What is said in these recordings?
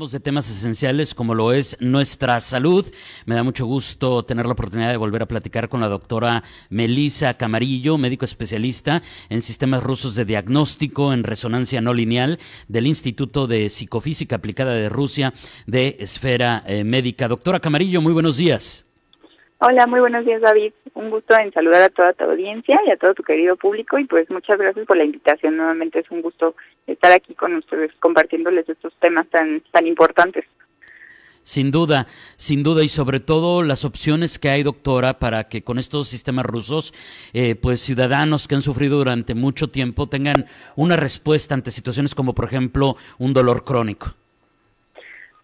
De temas esenciales como lo es nuestra salud. Me da mucho gusto tener la oportunidad de volver a platicar con la doctora Melisa Camarillo, médico especialista en sistemas rusos de diagnóstico en resonancia no lineal del Instituto de Psicofísica Aplicada de Rusia de Esfera eh, Médica. Doctora Camarillo, muy buenos días. Hola, muy buenos días David. Un gusto en saludar a toda tu audiencia y a todo tu querido público y pues muchas gracias por la invitación. Nuevamente es un gusto estar aquí con ustedes compartiéndoles estos temas tan tan importantes. Sin duda, sin duda, y sobre todo las opciones que hay, doctora, para que con estos sistemas rusos, eh, pues ciudadanos que han sufrido durante mucho tiempo tengan una respuesta ante situaciones como, por ejemplo, un dolor crónico.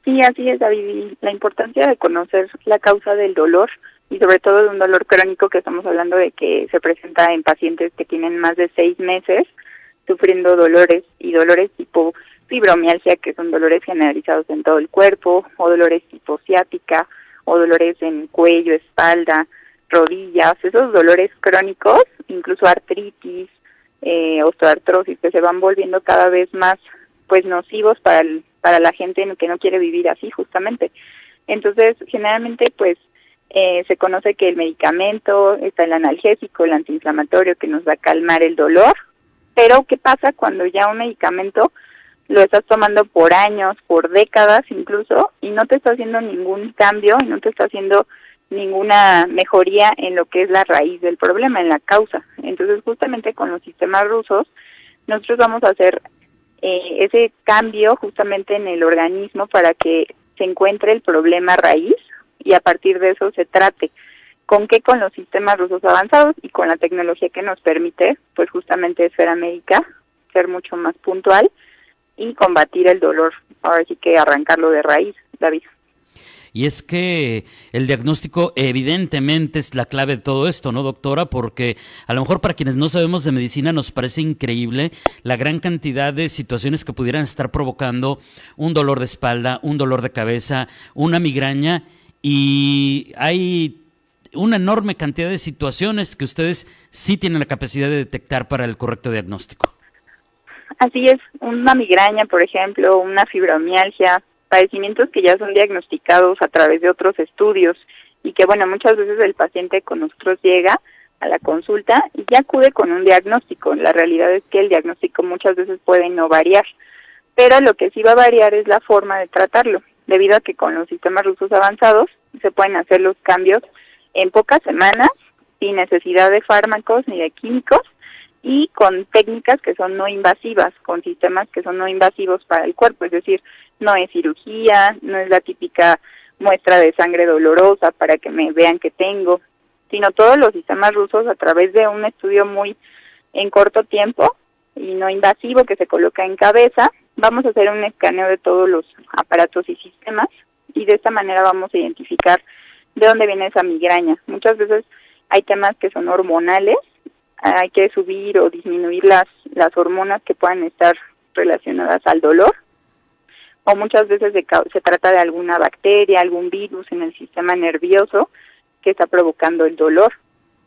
Sí, así es, David. La importancia de conocer la causa del dolor y sobre todo de un dolor crónico que estamos hablando de que se presenta en pacientes que tienen más de seis meses sufriendo dolores y dolores tipo fibromialgia, que son dolores generalizados en todo el cuerpo, o dolores tipo ciática, o dolores en cuello, espalda, rodillas, esos dolores crónicos, incluso artritis, eh, osteoartrosis, que se van volviendo cada vez más pues nocivos para, para la gente que no quiere vivir así justamente. Entonces, generalmente pues eh, se conoce que el medicamento, está el analgésico, el antiinflamatorio que nos va a calmar el dolor, pero ¿qué pasa cuando ya un medicamento lo estás tomando por años, por décadas incluso, y no te está haciendo ningún cambio, y no te está haciendo ninguna mejoría en lo que es la raíz del problema, en la causa. Entonces, justamente con los sistemas rusos, nosotros vamos a hacer eh, ese cambio justamente en el organismo para que se encuentre el problema raíz y a partir de eso se trate. ¿Con qué? Con los sistemas rusos avanzados y con la tecnología que nos permite, pues justamente esfera médica, ser mucho más puntual y combatir el dolor. Ahora sí que arrancarlo de raíz, David. Y es que el diagnóstico evidentemente es la clave de todo esto, ¿no, doctora? Porque a lo mejor para quienes no sabemos de medicina nos parece increíble la gran cantidad de situaciones que pudieran estar provocando un dolor de espalda, un dolor de cabeza, una migraña y hay una enorme cantidad de situaciones que ustedes sí tienen la capacidad de detectar para el correcto diagnóstico. Así es, una migraña, por ejemplo, una fibromialgia, padecimientos que ya son diagnosticados a través de otros estudios y que, bueno, muchas veces el paciente con nosotros llega a la consulta y ya acude con un diagnóstico. La realidad es que el diagnóstico muchas veces puede no variar, pero lo que sí va a variar es la forma de tratarlo debido a que con los sistemas rusos avanzados se pueden hacer los cambios en pocas semanas, sin necesidad de fármacos ni de químicos y con técnicas que son no invasivas, con sistemas que son no invasivos para el cuerpo, es decir, no es cirugía, no es la típica muestra de sangre dolorosa para que me vean que tengo, sino todos los sistemas rusos a través de un estudio muy en corto tiempo y no invasivo que se coloca en cabeza, vamos a hacer un escaneo de todos los aparatos y sistemas y de esta manera vamos a identificar de dónde viene esa migraña. Muchas veces hay temas que son hormonales, hay que subir o disminuir las, las hormonas que puedan estar relacionadas al dolor, o muchas veces se, se trata de alguna bacteria, algún virus en el sistema nervioso que está provocando el dolor,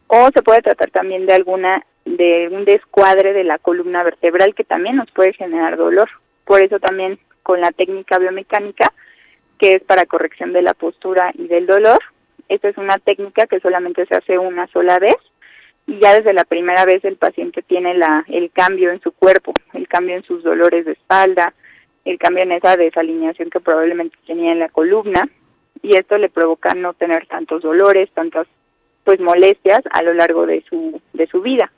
o se puede tratar también de alguna de un descuadre de la columna vertebral que también nos puede generar dolor. Por eso también con la técnica biomecánica, que es para corrección de la postura y del dolor, esta es una técnica que solamente se hace una sola vez y ya desde la primera vez el paciente tiene la, el cambio en su cuerpo, el cambio en sus dolores de espalda, el cambio en esa desalineación que probablemente tenía en la columna y esto le provoca no tener tantos dolores, tantas pues molestias a lo largo de su de su vida.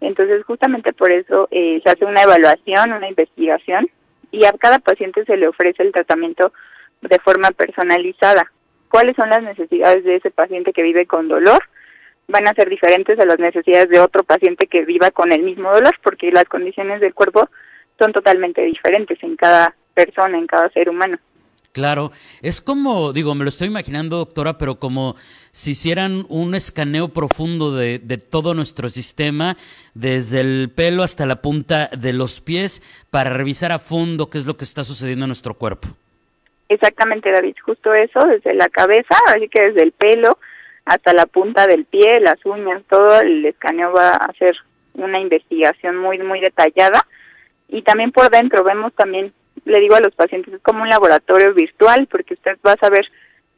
Entonces justamente por eso eh, se hace una evaluación, una investigación y a cada paciente se le ofrece el tratamiento de forma personalizada. ¿Cuáles son las necesidades de ese paciente que vive con dolor? Van a ser diferentes a las necesidades de otro paciente que viva con el mismo dolor porque las condiciones del cuerpo son totalmente diferentes en cada persona, en cada ser humano. Claro, es como, digo, me lo estoy imaginando, doctora, pero como si hicieran un escaneo profundo de, de, todo nuestro sistema, desde el pelo hasta la punta de los pies, para revisar a fondo qué es lo que está sucediendo en nuestro cuerpo. Exactamente, David, justo eso, desde la cabeza, así que desde el pelo hasta la punta del pie, las uñas, todo el escaneo va a hacer una investigación muy, muy detallada. Y también por dentro vemos también, le digo a los pacientes, es como un laboratorio virtual, porque usted va a saber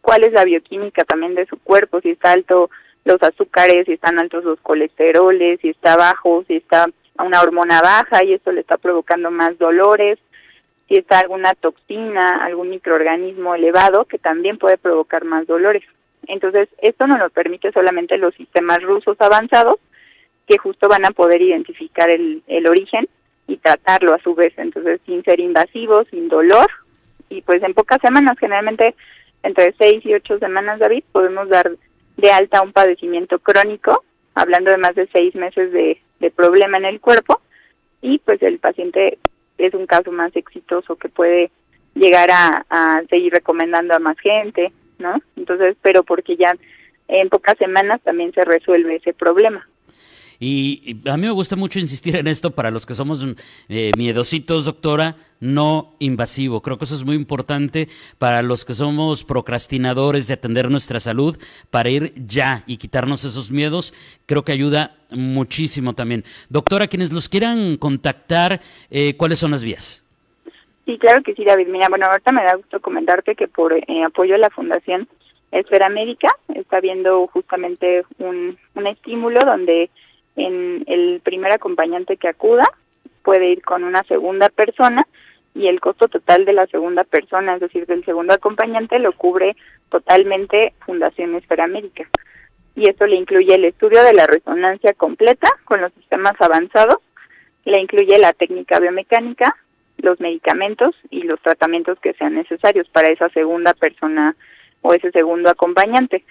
cuál es la bioquímica también de su cuerpo, si está alto los azúcares, si están altos los colesteroles, si está bajo, si está una hormona baja y esto le está provocando más dolores, si está alguna toxina, algún microorganismo elevado que también puede provocar más dolores. Entonces, esto no lo permite solamente los sistemas rusos avanzados, que justo van a poder identificar el, el origen y tratarlo a su vez, entonces sin ser invasivo, sin dolor, y pues en pocas semanas, generalmente entre seis y ocho semanas, David, podemos dar de alta un padecimiento crónico, hablando de más de seis meses de, de problema en el cuerpo, y pues el paciente es un caso más exitoso que puede llegar a, seguir recomendando a más gente, ¿no? Entonces, pero porque ya en pocas semanas también se resuelve ese problema. Y, a mí me gusta mucho insistir en esto para los que somos eh, miedositos, doctora, no invasivo. Creo que eso es muy importante para los que somos procrastinadores de atender nuestra salud, para ir ya y quitarnos esos miedos. Creo que ayuda muchísimo también. Doctora, quienes los quieran contactar, eh, ¿cuáles son las vías? Sí, claro que sí, David. Mira, bueno, ahorita me da gusto comentarte que por eh, apoyo a la Fundación Esfera Médica está viendo justamente un, un estímulo donde en el primer acompañante que acuda puede ir con una segunda persona y el costo total de la segunda persona, es decir, del segundo acompañante, lo cubre totalmente Fundación Esfera Médica. Y esto le incluye el estudio de la resonancia completa con los sistemas avanzados, le incluye la técnica biomecánica, los medicamentos y los tratamientos que sean necesarios para esa segunda persona o ese segundo acompañante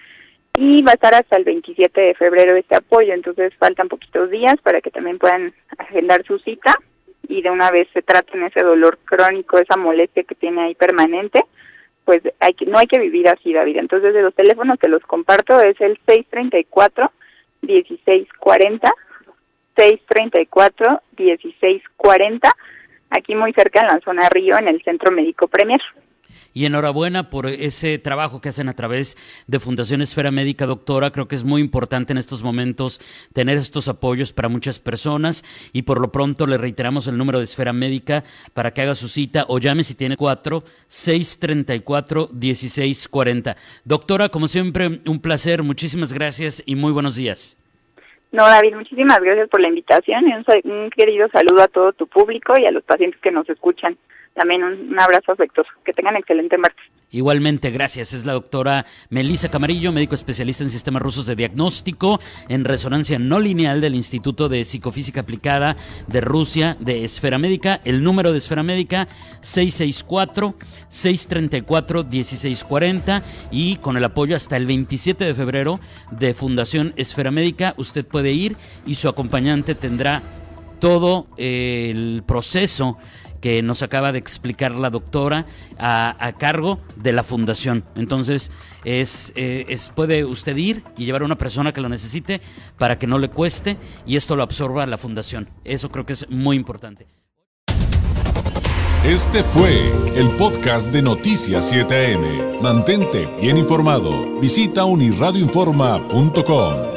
y va a estar hasta el 27 de febrero este apoyo, entonces faltan poquitos días para que también puedan agendar su cita y de una vez se traten ese dolor crónico, esa molestia que tiene ahí permanente, pues hay que, no hay que vivir así, David. Entonces de los teléfonos que los comparto es el 634 1640 634 1640 aquí muy cerca en la zona Río en el Centro Médico Premier y enhorabuena por ese trabajo que hacen a través de Fundación Esfera Médica, doctora. Creo que es muy importante en estos momentos tener estos apoyos para muchas personas y por lo pronto le reiteramos el número de Esfera Médica para que haga su cita o llame si tiene 4 634 1640. Doctora, como siempre, un placer, muchísimas gracias y muy buenos días. No, David, muchísimas gracias por la invitación y un, querido saludo a todo tu público y a los pacientes que nos escuchan. También un, abrazo afectuoso. Que tengan excelente martes. Igualmente, gracias. Es la doctora Melisa Camarillo, médico especialista en sistemas rusos de diagnóstico en resonancia no lineal del Instituto de Psicofísica Aplicada de Rusia de Esfera Médica. El número de Esfera Médica 664-634-1640 y con el apoyo hasta el 27 de febrero de Fundación Esfera Médica, usted puede ir y su acompañante tendrá todo el proceso que nos acaba de explicar la doctora a, cargo de la fundación. Entonces, es, eh, es, puede usted ir y llevar a una persona que lo necesite para que no le cueste y esto lo absorba la fundación. Eso creo que es muy importante. Este fue el podcast de Noticias 7am. Mantente bien informado. Visita unirradioinforma.com.